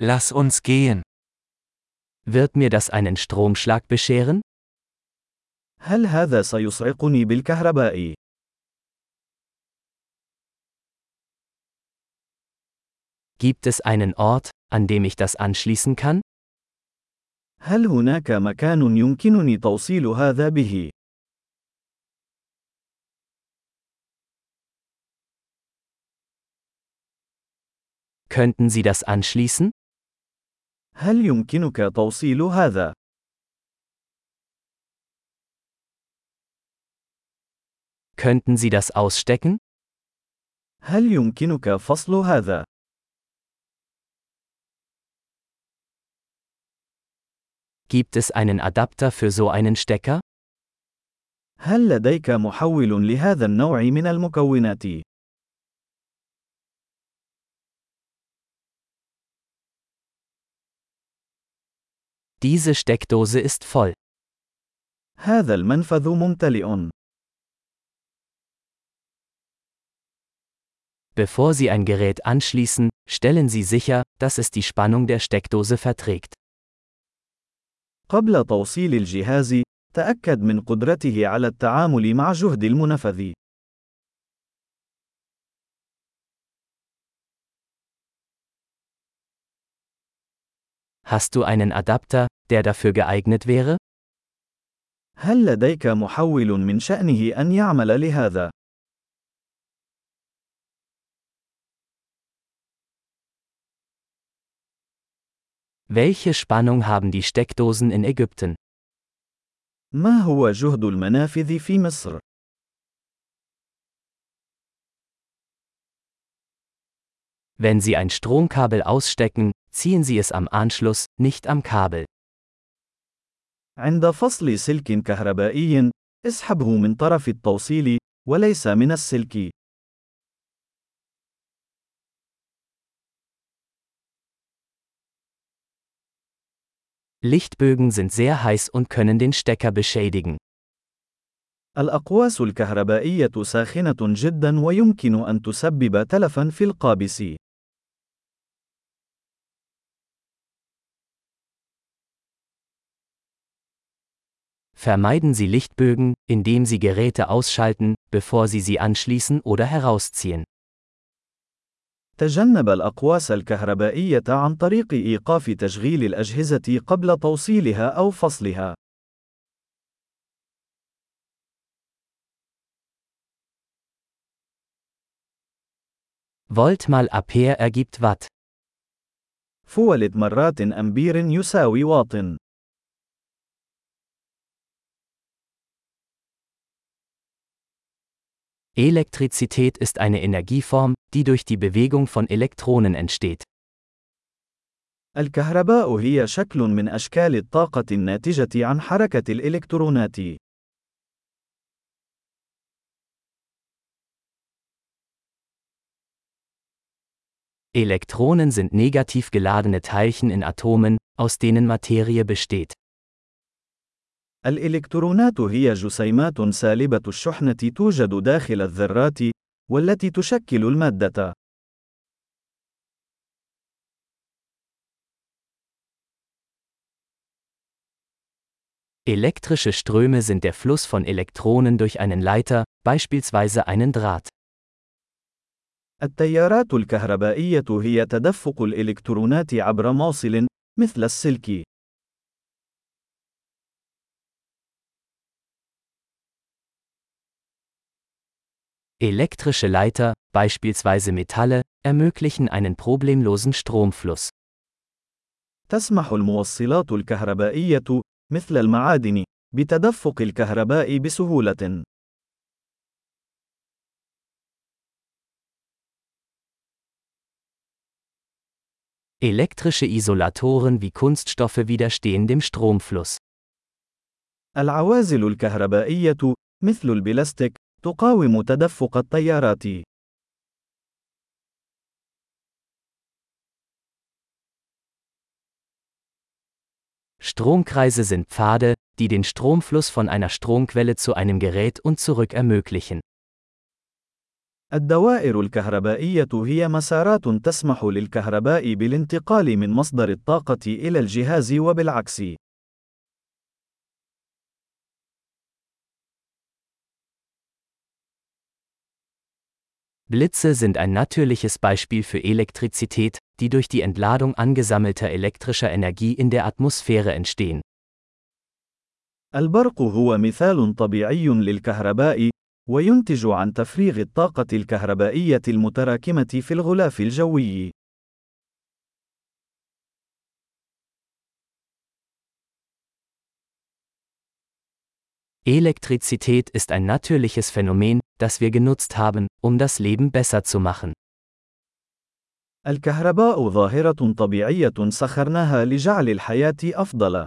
Lass uns gehen. Wird mir das einen Stromschlag bescheren? هل هذا سيصعقني بالكهرباء؟ Gibt es einen Ort, an dem ich das anschließen kann? هل هناك مكان يمكنني توصيل هذا به؟ Könnten Sie das anschließen? هل يمكنك توصيل هذا؟ Könnten Sie das ausstecken? هل يمكنك فصل هذا؟ Gibt es einen Adapter für so einen Stecker? هل لديك محول لهذا النوع من المكونات؟ Diese Steckdose ist voll. هذا المنفذ ممتلئ. Bevor Sie ein Gerät anschließen, stellen Sie sicher, dass es die Spannung der Steckdose verträgt. قبل توصيل الجهاز، تأكد من قدرته على التعامل مع جهد المنفذ. Hast du einen Adapter, der dafür geeignet wäre? هل لديك محول من شأنه أن يعمل لهذا؟ Welche Spannung haben die Steckdosen in Ägypten? ما هو جهد المنافذ في مصر؟ Wenn Sie ein Stromkabel ausstecken, ziehen Sie es am Anschluss, nicht am Kabel. عند فصل سلك كهربائي، اسحبه من طرف التوصيل، وليس من السلك. Lichtbögen sind sehr heiß und können den Stecker beschädigen. الأقواس الكهربائية ساخنة جدا ويمكن أن تسبب تلفا في القابس. Vermeiden Sie Lichtbögen, indem Sie Geräte ausschalten, bevor Sie sie anschließen oder herausziehen. تجنب الأقواس الكهربائية عن طريق إيقاف تشغيل الأجهزة قبل توصيلها أو فصلها. Volt mal Ampere ergibt Watt. فولد مرات أمبير يساوي واط. Elektrizität ist eine Energieform, die durch die Bewegung von Elektronen entsteht. الكهرباء هي شكل من أشكال الطاقة الناتجة عن حركة الإلكترونات. Elektronen sind negativ geladene Teilchen in Atomen, aus denen Materie besteht. الإلكترونات هي جسيمات سالبة الشحنة توجد داخل الذرات، والتي تشكل المادة. Elektrische Ströme sind der Fluss von Elektronen durch einen Leiter, beispielsweise einen Draht. التيارات الكهربائية هي تدفق الإلكترونات عبر موصل، مثل السلك. Elektrische Leiter, beispielsweise Metalle, ermöglichen einen problemlosen Stromfluss. تسمح الموصلات الكهربائية، مثل المعادن، بتدفق الكهرباء بسهولة. Elektrische Isolatoren wie Kunststoffe widerstehen dem Stromfluss. العوازل الكهربائية، مثل البلاستيك، تقاوم تدفق التيارات. Stromkreise sind Pfade, die den Stromfluss von einer Stromquelle zu einem Gerät und zurück ermöglichen. الدوائر الكهربائية هي مسارات تسمح للكهرباء بالانتقال من مصدر الطاقة إلى الجهاز وبالعكس. Blitze sind ein natürliches Beispiel für Elektrizität, die durch die Entladung angesammelter elektrischer Energie in der Atmosphäre entstehen. البرق هو مثال طبيعي للكهرباء، وينتج عن تفريغ الطاقة الكهربائية المتراكمة في الغلاف الجوي. Elektrizität ist ein natürliches Phänomen, das wir genutzt haben, um das Leben besser zu machen. الكهرباء ظاهرة طبيعية سخرناها لجعل الحياة أفضل.